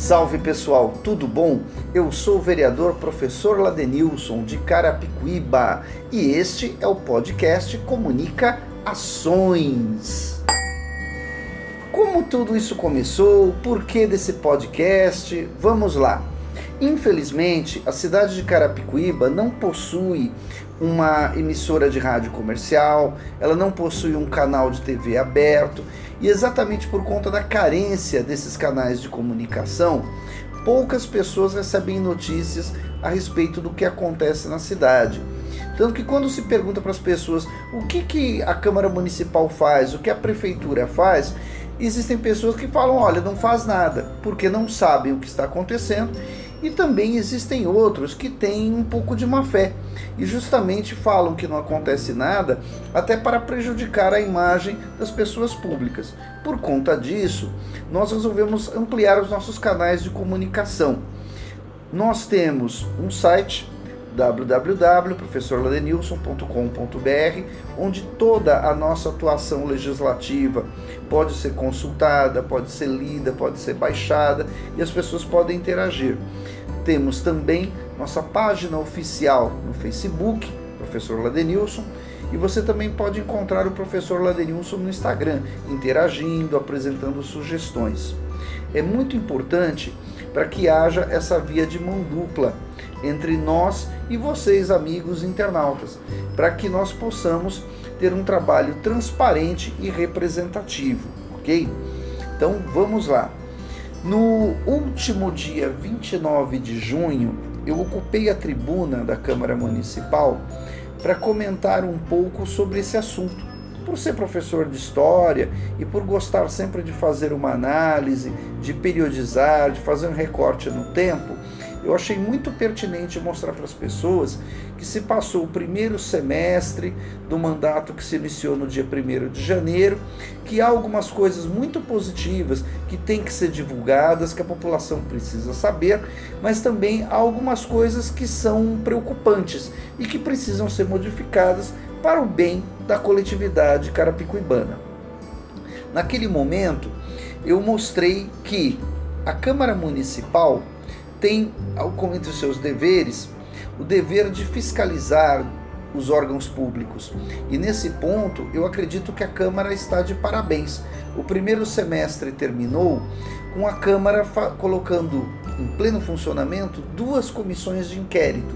Salve pessoal, tudo bom? Eu sou o vereador professor Ladenilson de Carapicuíba e este é o podcast Comunica Ações. Como tudo isso começou? Por que desse podcast? Vamos lá. Infelizmente, a cidade de Carapicuíba não possui uma emissora de rádio comercial, ela não possui um canal de TV aberto, e exatamente por conta da carência desses canais de comunicação, poucas pessoas recebem notícias a respeito do que acontece na cidade. Tanto que quando se pergunta para as pessoas o que, que a Câmara Municipal faz, o que a Prefeitura faz, existem pessoas que falam, olha, não faz nada, porque não sabem o que está acontecendo e também existem outros que têm um pouco de má fé e justamente falam que não acontece nada até para prejudicar a imagem das pessoas públicas. Por conta disso, nós resolvemos ampliar os nossos canais de comunicação. Nós temos um site www.professorladenilson.com.br, onde toda a nossa atuação legislativa pode ser consultada, pode ser lida, pode ser baixada e as pessoas podem interagir. Temos também nossa página oficial no Facebook, Professor Ladenilson, e você também pode encontrar o Professor Ladenilson no Instagram, interagindo, apresentando sugestões. É muito importante para que haja essa via de mão dupla entre nós e vocês, amigos internautas, para que nós possamos ter um trabalho transparente e representativo, ok? Então vamos lá. No último dia 29 de junho, eu ocupei a tribuna da Câmara Municipal para comentar um pouco sobre esse assunto. Por ser professor de história e por gostar sempre de fazer uma análise, de periodizar, de fazer um recorte no tempo, eu achei muito pertinente mostrar para as pessoas que se passou o primeiro semestre do mandato que se iniciou no dia 1 de janeiro, que há algumas coisas muito positivas que têm que ser divulgadas, que a população precisa saber, mas também há algumas coisas que são preocupantes e que precisam ser modificadas para o bem da coletividade carapicuibana. Naquele momento, eu mostrei que a Câmara Municipal tem, entre os seus deveres, o dever de fiscalizar os órgãos públicos. E nesse ponto, eu acredito que a Câmara está de parabéns. O primeiro semestre terminou com a Câmara colocando em pleno funcionamento duas comissões de inquérito.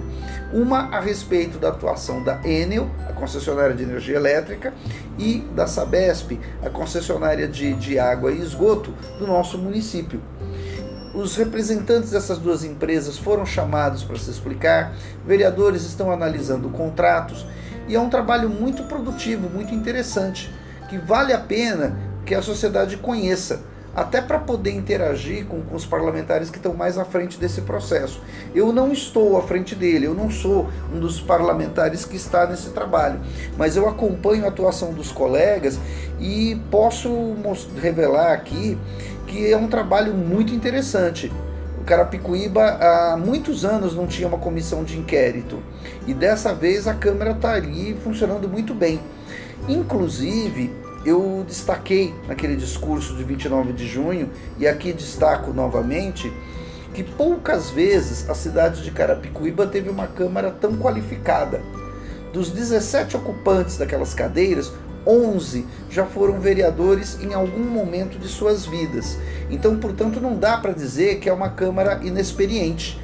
Uma a respeito da atuação da Enel, a concessionária de energia elétrica, e da Sabesp, a concessionária de, de água e esgoto do nosso município. Os representantes dessas duas empresas foram chamados para se explicar, vereadores estão analisando contratos e é um trabalho muito produtivo, muito interessante, que vale a pena que a sociedade conheça, até para poder interagir com, com os parlamentares que estão mais à frente desse processo. Eu não estou à frente dele, eu não sou um dos parlamentares que está nesse trabalho, mas eu acompanho a atuação dos colegas e posso revelar aqui que é um trabalho muito interessante. O Carapicuíba há muitos anos não tinha uma comissão de inquérito e dessa vez a Câmara está ali funcionando muito bem. Inclusive, eu destaquei naquele discurso de 29 de junho, e aqui destaco novamente, que poucas vezes a cidade de Carapicuíba teve uma Câmara tão qualificada. Dos 17 ocupantes daquelas cadeiras, 11 já foram vereadores em algum momento de suas vidas. Então, portanto, não dá para dizer que é uma Câmara inexperiente.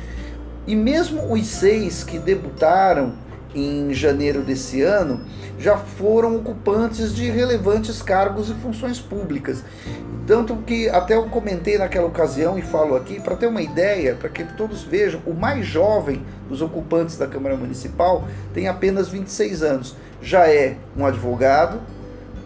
E mesmo os seis que debutaram em janeiro desse ano já foram ocupantes de relevantes cargos e funções públicas. Tanto que até eu comentei naquela ocasião e falo aqui, para ter uma ideia, para que todos vejam, o mais jovem dos ocupantes da Câmara Municipal tem apenas 26 anos. Já é um advogado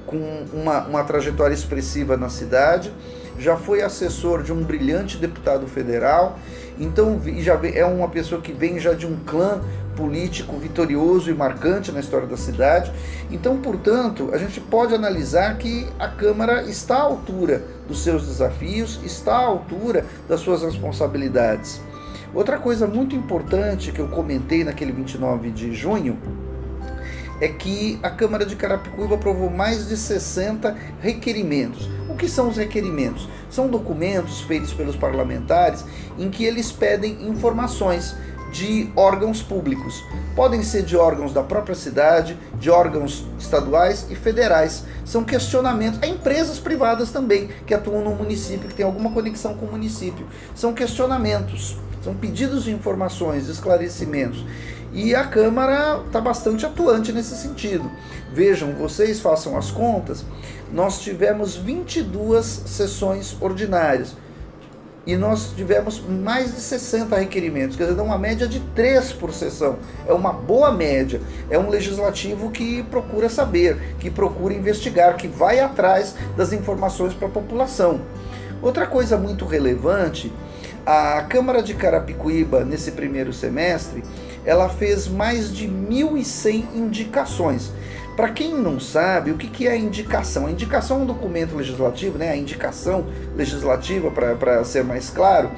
com uma, uma trajetória expressiva na cidade, já foi assessor de um brilhante deputado federal, então já é uma pessoa que vem já de um clã político vitorioso e marcante na história da cidade. Então, portanto, a gente pode analisar que a Câmara está à altura dos seus desafios, está à altura das suas responsabilidades. Outra coisa muito importante que eu comentei naquele 29 de junho é que a Câmara de Carapicuíba aprovou mais de 60 requerimentos. O que são os requerimentos? São documentos feitos pelos parlamentares em que eles pedem informações de órgãos públicos. Podem ser de órgãos da própria cidade, de órgãos estaduais e federais. São questionamentos. Há empresas privadas também que atuam no município, que tem alguma conexão com o município. São questionamentos, são pedidos de informações, de esclarecimentos. E a Câmara está bastante atuante nesse sentido. Vejam, vocês façam as contas, nós tivemos 22 sessões ordinárias e nós tivemos mais de 60 requerimentos, quer dizer, dá uma média de 3 por sessão. É uma boa média. É um legislativo que procura saber, que procura investigar, que vai atrás das informações para a população. Outra coisa muito relevante, a Câmara de Carapicuíba, nesse primeiro semestre, ela fez mais de 1.100 indicações. Para quem não sabe, o que, que é indicação? A indicação é um documento legislativo, né? a indicação legislativa, para ser mais claro,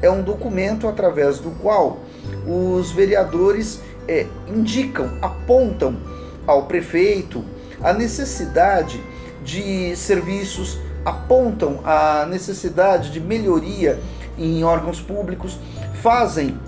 é um documento através do qual os vereadores é, indicam, apontam ao prefeito a necessidade de serviços, apontam a necessidade de melhoria em órgãos públicos, fazem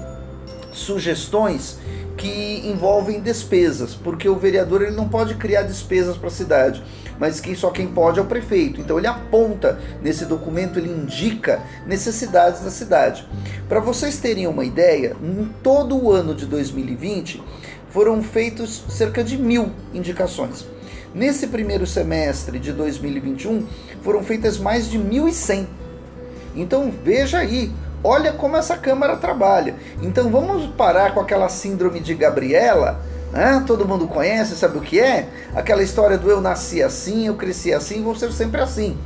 sugestões que envolvem despesas, porque o vereador ele não pode criar despesas para a cidade, mas quem só quem pode é o prefeito. Então ele aponta nesse documento, ele indica necessidades da cidade. Para vocês terem uma ideia, em todo o ano de 2020 foram feitos cerca de mil indicações. Nesse primeiro semestre de 2021 foram feitas mais de 1.100. Então veja aí Olha como essa Câmara trabalha. Então vamos parar com aquela síndrome de Gabriela, né? todo mundo conhece, sabe o que é? Aquela história do eu nasci assim, eu cresci assim, vou ser sempre assim.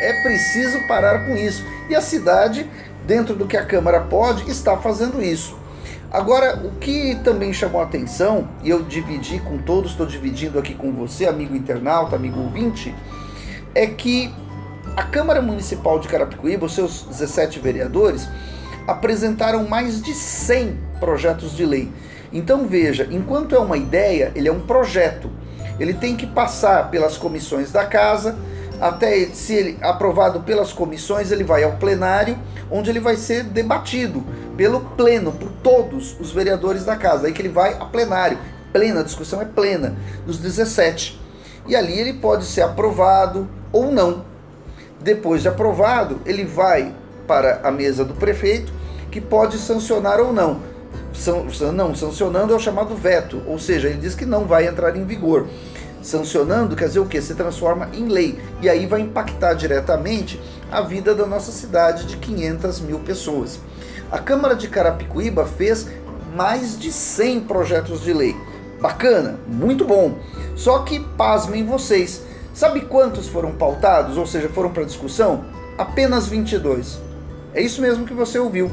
É preciso parar com isso. E a cidade, dentro do que a Câmara pode, está fazendo isso. Agora, o que também chamou a atenção, e eu dividi com todos, estou dividindo aqui com você, amigo internauta, amigo ouvinte, é que a Câmara Municipal de Carapicuíba, os seus 17 vereadores, apresentaram mais de 100 projetos de lei. Então veja, enquanto é uma ideia, ele é um projeto. Ele tem que passar pelas comissões da casa, até se ele aprovado pelas comissões, ele vai ao plenário, onde ele vai ser debatido pelo pleno, por todos os vereadores da casa. Aí que ele vai a plenário. Plena, a discussão é plena, dos 17. E ali ele pode ser aprovado ou não. Depois de aprovado, ele vai para a mesa do prefeito, que pode sancionar ou não. Não, sancionando é o chamado veto, ou seja, ele diz que não vai entrar em vigor. Sancionando quer dizer o que? Se transforma em lei. E aí vai impactar diretamente a vida da nossa cidade de 500 mil pessoas. A Câmara de Carapicuíba fez mais de 100 projetos de lei. Bacana, muito bom. Só que pasmem vocês, Sabe quantos foram pautados, ou seja, foram para discussão? Apenas 22. É isso mesmo que você ouviu.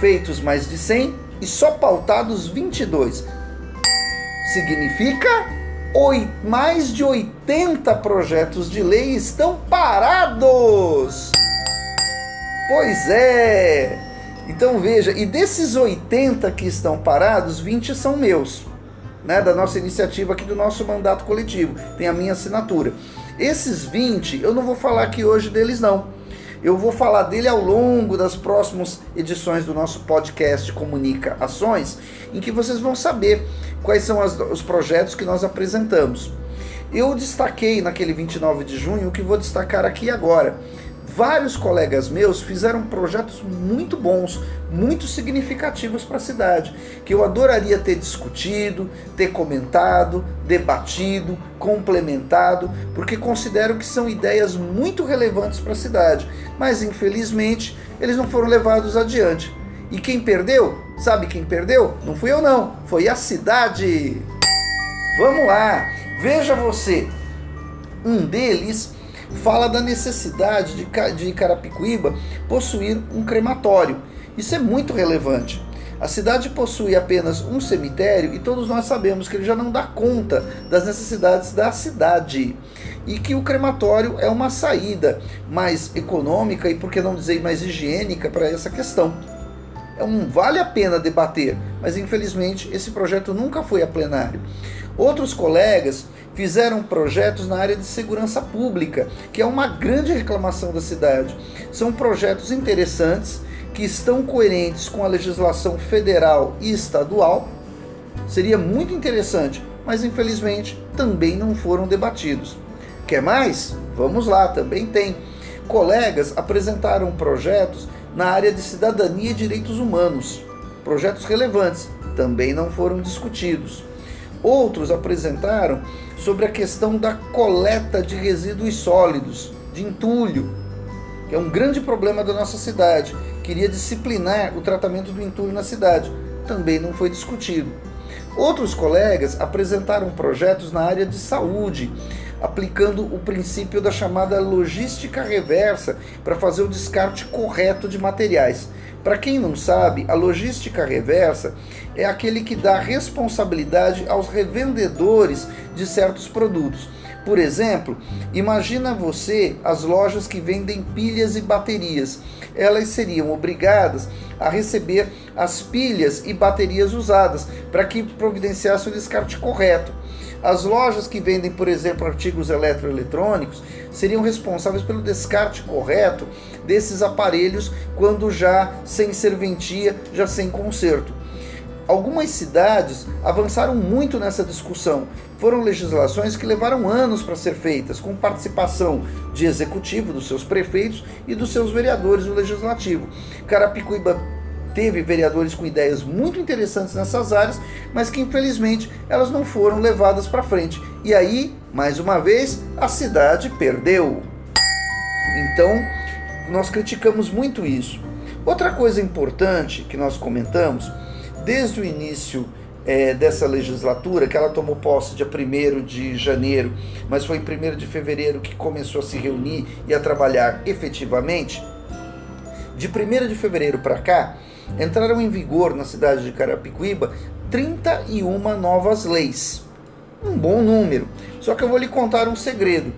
Feitos mais de 100 e só pautados 22. Significa mais de 80 projetos de lei estão parados. Pois é. Então veja, e desses 80 que estão parados, 20 são meus né, da nossa iniciativa aqui do nosso mandato coletivo. Tem a minha assinatura. Esses 20, eu não vou falar aqui hoje deles não. Eu vou falar dele ao longo das próximas edições do nosso podcast Comunica Ações, em que vocês vão saber quais são as, os projetos que nós apresentamos. Eu destaquei naquele 29 de junho o que vou destacar aqui agora vários colegas meus fizeram projetos muito bons, muito significativos para a cidade, que eu adoraria ter discutido, ter comentado, debatido, complementado, porque considero que são ideias muito relevantes para a cidade, mas infelizmente eles não foram levados adiante. E quem perdeu? Sabe quem perdeu? Não fui eu não, foi a cidade. Vamos lá, veja você. Um deles fala da necessidade de, Carapicuíba possuir um crematório. Isso é muito relevante. A cidade possui apenas um cemitério e todos nós sabemos que ele já não dá conta das necessidades da cidade e que o crematório é uma saída mais econômica e, por que não dizer, mais higiênica para essa questão. é um vale a pena debater, mas infelizmente esse projeto nunca foi a plenário. Outros colegas fizeram projetos na área de segurança pública, que é uma grande reclamação da cidade. São projetos interessantes que estão coerentes com a legislação federal e estadual. Seria muito interessante, mas infelizmente também não foram debatidos. Quer mais? Vamos lá, também tem. Colegas apresentaram projetos na área de cidadania e direitos humanos. Projetos relevantes também não foram discutidos. Outros apresentaram sobre a questão da coleta de resíduos sólidos, de entulho, que é um grande problema da nossa cidade. Queria disciplinar o tratamento do entulho na cidade. Também não foi discutido. Outros colegas apresentaram projetos na área de saúde, aplicando o princípio da chamada logística reversa para fazer o descarte correto de materiais. Para quem não sabe, a logística reversa é aquele que dá responsabilidade aos revendedores de certos produtos. Por exemplo, imagina você as lojas que vendem pilhas e baterias. Elas seriam obrigadas a receber as pilhas e baterias usadas para que providenciasse o descarte correto. As lojas que vendem, por exemplo, artigos eletroeletrônicos seriam responsáveis pelo descarte correto desses aparelhos quando já sem serventia, já sem conserto. Algumas cidades avançaram muito nessa discussão. Foram legislações que levaram anos para ser feitas, com participação de executivo, dos seus prefeitos e dos seus vereadores do legislativo. Carapicuíba teve vereadores com ideias muito interessantes nessas áreas, mas que infelizmente elas não foram levadas para frente. E aí, mais uma vez, a cidade perdeu. Então, nós criticamos muito isso. Outra coisa importante que nós comentamos, desde o início é, dessa legislatura, que ela tomou posse dia 1 de janeiro, mas foi em 1 de fevereiro que começou a se reunir e a trabalhar efetivamente. De 1 de fevereiro para cá, entraram em vigor na cidade de Carapicuíba 31 novas leis. Um bom número. Só que eu vou lhe contar um segredo.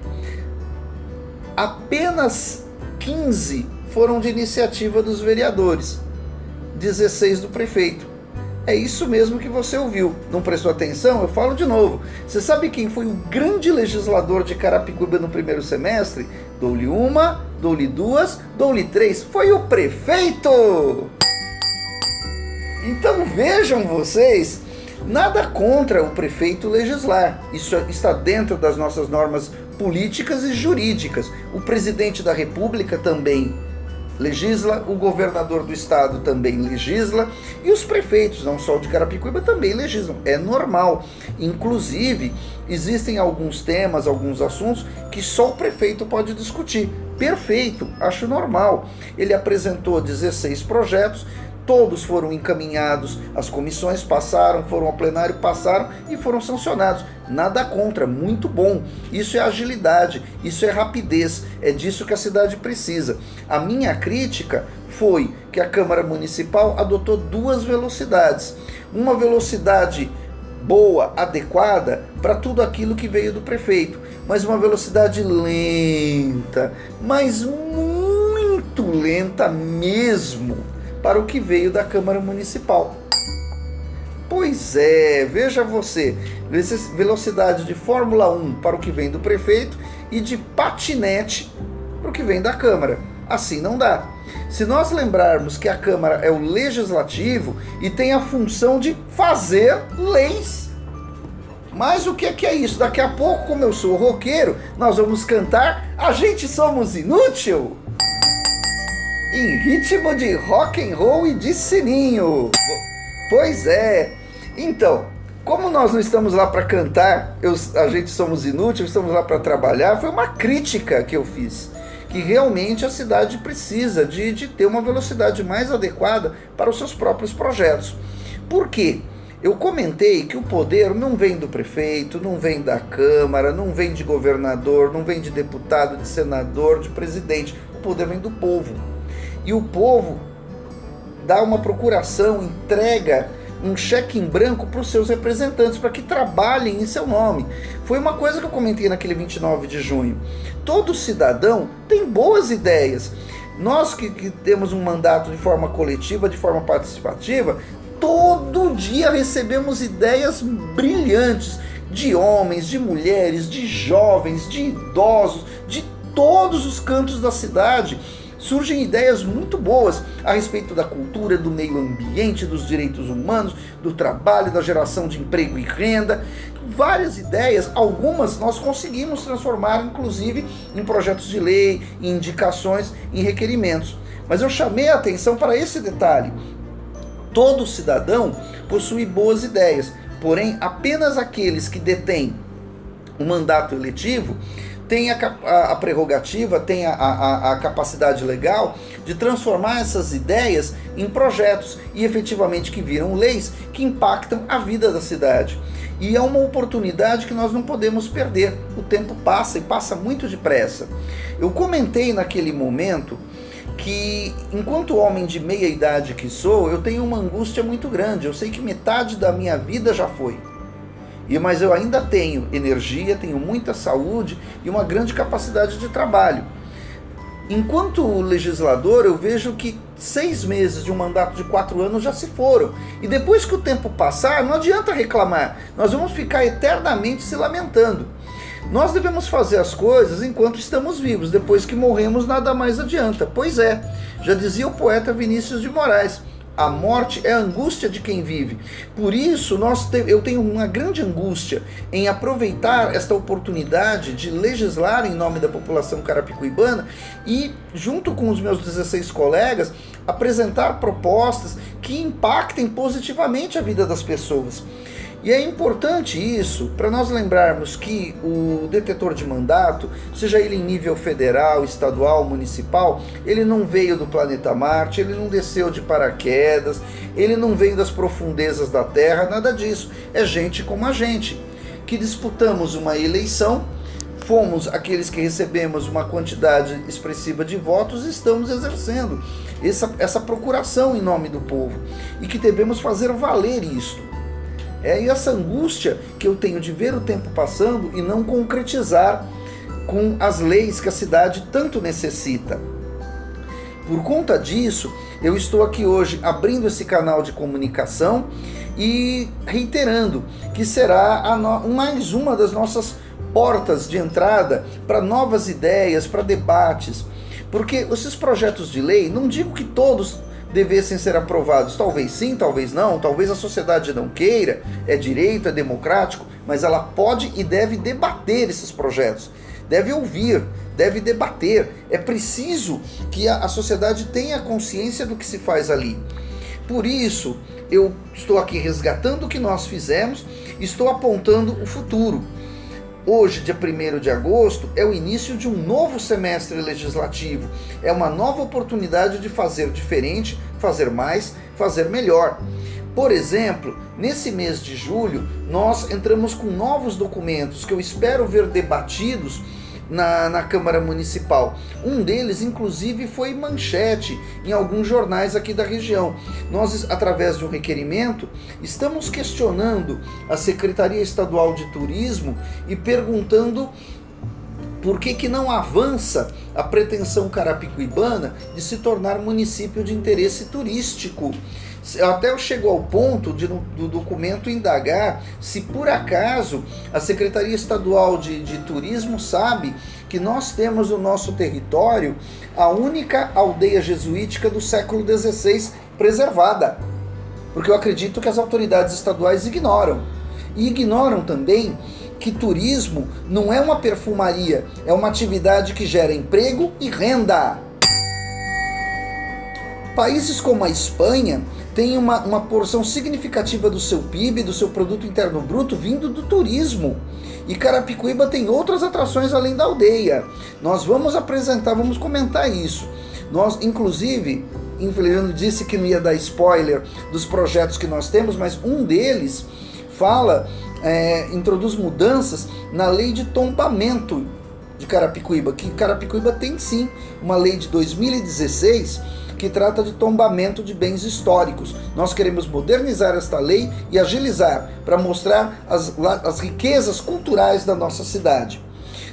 Apenas 15 foram de iniciativa dos vereadores, 16 do prefeito. É isso mesmo que você ouviu. Não prestou atenção? Eu falo de novo. Você sabe quem foi o grande legislador de Carapicuíba no primeiro semestre? Dou-lhe uma, dou-lhe duas, dou-lhe três. Foi o prefeito! Então vejam vocês, nada contra o prefeito legislar. Isso está dentro das nossas normas políticas e jurídicas. O presidente da República também legisla, o governador do estado também legisla e os prefeitos, não só de Carapicuíba, também legislam. É normal. Inclusive, existem alguns temas, alguns assuntos que só o prefeito pode discutir. Perfeito, acho normal. Ele apresentou 16 projetos, todos foram encaminhados, as comissões passaram, foram ao plenário, passaram e foram sancionados. Nada contra, muito bom. Isso é agilidade, isso é rapidez, é disso que a cidade precisa. A minha crítica foi que a Câmara Municipal adotou duas velocidades. Uma velocidade boa, adequada para tudo aquilo que veio do prefeito, mas uma velocidade lenta, mas muito lenta mesmo para o que veio da Câmara Municipal. Pois é, veja você, velocidade de Fórmula 1 para o que vem do prefeito e de patinete para o que vem da Câmara. Assim não dá. Se nós lembrarmos que a Câmara é o legislativo e tem a função de fazer leis. Mas o que é, que é isso? Daqui a pouco, como eu sou roqueiro, nós vamos cantar A Gente Somos Inútil em ritmo de rock and roll e de sininho. Pois é. Então, como nós não estamos lá para cantar, eu, a gente somos inúteis, estamos lá para trabalhar, foi uma crítica que eu fiz. Que realmente a cidade precisa de, de ter uma velocidade mais adequada para os seus próprios projetos. Por quê? Eu comentei que o poder não vem do prefeito, não vem da Câmara, não vem de governador, não vem de deputado, de senador, de presidente. O poder vem do povo e o povo dá uma procuração, entrega um cheque em branco para os seus representantes para que trabalhem em seu nome. Foi uma coisa que eu comentei naquele 29 de junho. Todo cidadão tem boas ideias. Nós que, que temos um mandato de forma coletiva, de forma participativa, todo dia recebemos ideias brilhantes de homens, de mulheres, de jovens, de idosos, de todos os cantos da cidade. Surgem ideias muito boas a respeito da cultura, do meio ambiente, dos direitos humanos, do trabalho, da geração de emprego e renda. Várias ideias, algumas nós conseguimos transformar, inclusive, em projetos de lei, em indicações, em requerimentos. Mas eu chamei a atenção para esse detalhe. Todo cidadão possui boas ideias, Porém, apenas aqueles que detêm o mandato eletivo têm a, a, a prerrogativa, têm a, a, a capacidade legal de transformar essas ideias em projetos e efetivamente que viram leis que impactam a vida da cidade. E é uma oportunidade que nós não podemos perder. O tempo passa e passa muito depressa. Eu comentei naquele momento que, enquanto homem de meia idade que sou, eu tenho uma angústia muito grande. Eu sei que metade da minha vida já foi. E mas eu ainda tenho energia, tenho muita saúde e uma grande capacidade de trabalho. Enquanto legislador, eu vejo que seis meses de um mandato de quatro anos já se foram. E depois que o tempo passar, não adianta reclamar. Nós vamos ficar eternamente se lamentando. Nós devemos fazer as coisas enquanto estamos vivos, depois que morremos, nada mais adianta. Pois é, já dizia o poeta Vinícius de Moraes. A morte é a angústia de quem vive. Por isso, nós te, eu tenho uma grande angústia em aproveitar esta oportunidade de legislar em nome da população carapicuibana e, junto com os meus 16 colegas, apresentar propostas que impactem positivamente a vida das pessoas. E é importante isso para nós lembrarmos que o detetor de mandato, seja ele em nível federal, estadual, municipal, ele não veio do planeta Marte, ele não desceu de paraquedas, ele não veio das profundezas da Terra, nada disso. É gente como a gente, que disputamos uma eleição, fomos aqueles que recebemos uma quantidade expressiva de votos e estamos exercendo essa, essa procuração em nome do povo e que devemos fazer valer isto. É essa angústia que eu tenho de ver o tempo passando e não concretizar com as leis que a cidade tanto necessita. Por conta disso, eu estou aqui hoje abrindo esse canal de comunicação e reiterando que será no... mais uma das nossas portas de entrada para novas ideias, para debates. Porque esses projetos de lei, não digo que todos devessem ser aprovados. Talvez sim, talvez não, talvez a sociedade não queira, é direito, é democrático, mas ela pode e deve debater esses projetos, deve ouvir, deve debater. É preciso que a, sociedade tenha consciência do que se faz ali. Por isso, eu estou aqui resgatando o que nós fizemos, estou apontando o futuro. Hoje, dia 1 de agosto, é o início de um novo semestre legislativo. É uma nova oportunidade de fazer diferente, fazer mais, fazer melhor. Por exemplo, nesse mês de julho, nós entramos com novos documentos que eu espero ver debatidos na, na Câmara Municipal. Um deles, inclusive, foi manchete em alguns jornais aqui da região. Nós, através de um requerimento, estamos questionando a Secretaria Estadual de Turismo e perguntando por que, que não avança a pretensão carapicuibana de se tornar município de interesse turístico até chegou ao ponto de, do documento indagar se por acaso a Secretaria Estadual de, de Turismo sabe que nós temos no nosso território a única aldeia jesuítica do século XVI preservada. Porque eu acredito que as autoridades estaduais ignoram. E ignoram também que turismo não é uma perfumaria, é uma atividade que gera emprego e renda. Países como a Espanha tem uma, uma porção significativa do seu PIB, do seu produto interno bruto, vindo do turismo. E Carapicuíba tem outras atrações além da aldeia. Nós vamos apresentar, vamos comentar isso. Nós, inclusive, infelizmente disse que não ia dar spoiler dos projetos que nós temos, mas um deles fala, é, introduz mudanças na lei de tombamento de Carapicuíba, que Carapicuíba tem sim uma lei de 2016 que trata de tombamento de bens históricos. Nós queremos modernizar esta lei e agilizar para mostrar as, as riquezas culturais da nossa cidade.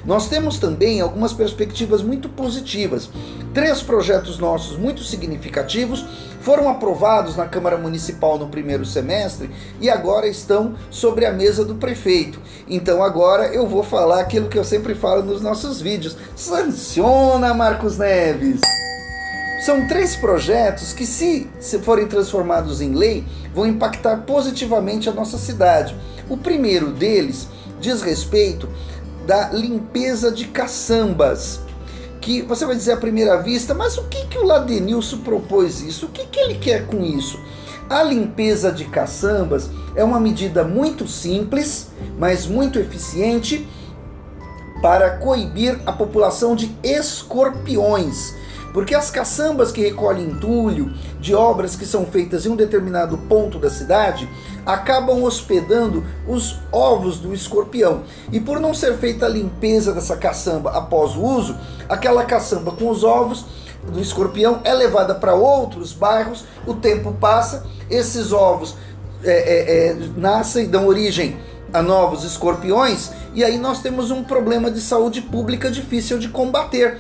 Nós temos também algumas perspectivas muito positivas. Três projetos nossos muito significativos foram aprovados na Câmara Municipal no primeiro semestre e agora estão sobre a mesa do prefeito. Então agora eu vou falar aquilo que eu sempre falo nos nossos vídeos. Sanciona, Marcos Neves! São três projetos que, se, forem transformados em lei, vão impactar positivamente a nossa cidade. O primeiro deles diz respeito da limpeza de caçambas que você vai dizer à primeira vista, mas o que, que o Ladenilson propôs isso? O que, que ele quer com isso? A limpeza de caçambas é uma medida muito simples, mas muito eficiente para coibir a população de escorpiões porque as caçambas que recolhem entulho de obras que são feitas em um determinado ponto da cidade acabam hospedando os ovos do escorpião. E por não ser feita a limpeza dessa caçamba após o uso, aquela caçamba com os ovos do escorpião é levada para outros bairros, o tempo passa, esses ovos é, é, é, nascem, dão origem a novos escorpiões, e aí nós temos um problema de saúde pública difícil de combater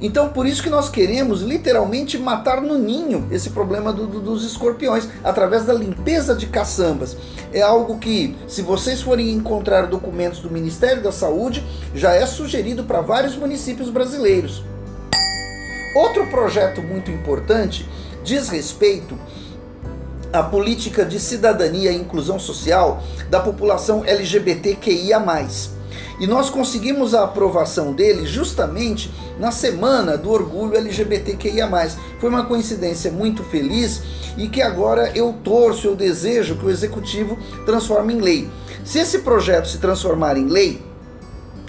então, por isso que nós queremos literalmente matar no ninho esse problema do, do, dos escorpiões, através da limpeza de caçambas. É algo que, se vocês forem encontrar documentos do Ministério da Saúde, já é sugerido para vários municípios brasileiros. Outro projeto muito importante diz respeito à política de cidadania e inclusão social da população LGBTQIA. E nós conseguimos a aprovação dele justamente na semana do orgulho LGBTQIA. Foi uma coincidência muito feliz e que agora eu torço, eu desejo que o executivo transforme em lei. Se esse projeto se transformar em lei,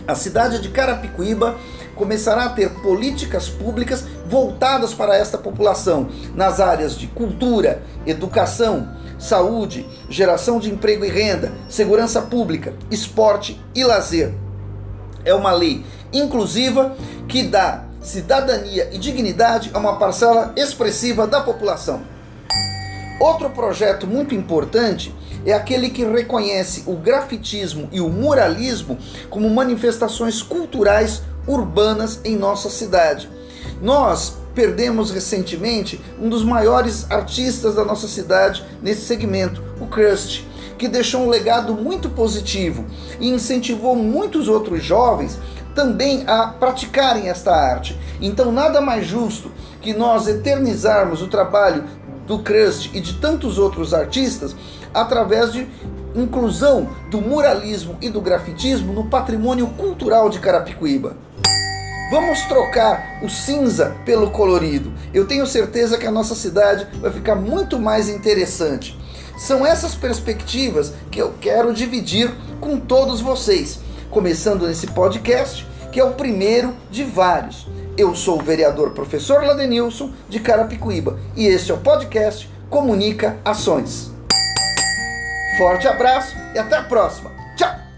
a cidade de Carapicuíba começará a ter políticas públicas voltadas para esta população nas áreas de cultura, educação, saúde, geração de emprego e renda, segurança pública, esporte e lazer. É uma lei inclusiva que dá cidadania e dignidade a uma parcela expressiva da população. Outro projeto muito importante é aquele que reconhece o grafitismo e o muralismo como manifestações culturais urbanas em nossa cidade. Nós perdemos recentemente um dos maiores artistas da nossa cidade nesse segmento, o Crust, que deixou um legado muito positivo e incentivou muitos outros jovens também a praticarem esta arte. Então, nada mais justo que nós eternizarmos o trabalho do Crust e de tantos outros artistas através de inclusão do muralismo e do grafitismo no patrimônio cultural de Carapicuíba. Vamos trocar o cinza pelo colorido. Eu tenho certeza que a nossa cidade vai ficar muito mais interessante. São essas perspectivas que eu quero dividir com todos vocês, começando nesse podcast, que é o primeiro de vários. Eu sou o vereador professor Ladenilson de Carapicuíba e este é o podcast Comunica Ações. Forte abraço e até a próxima. Tchau!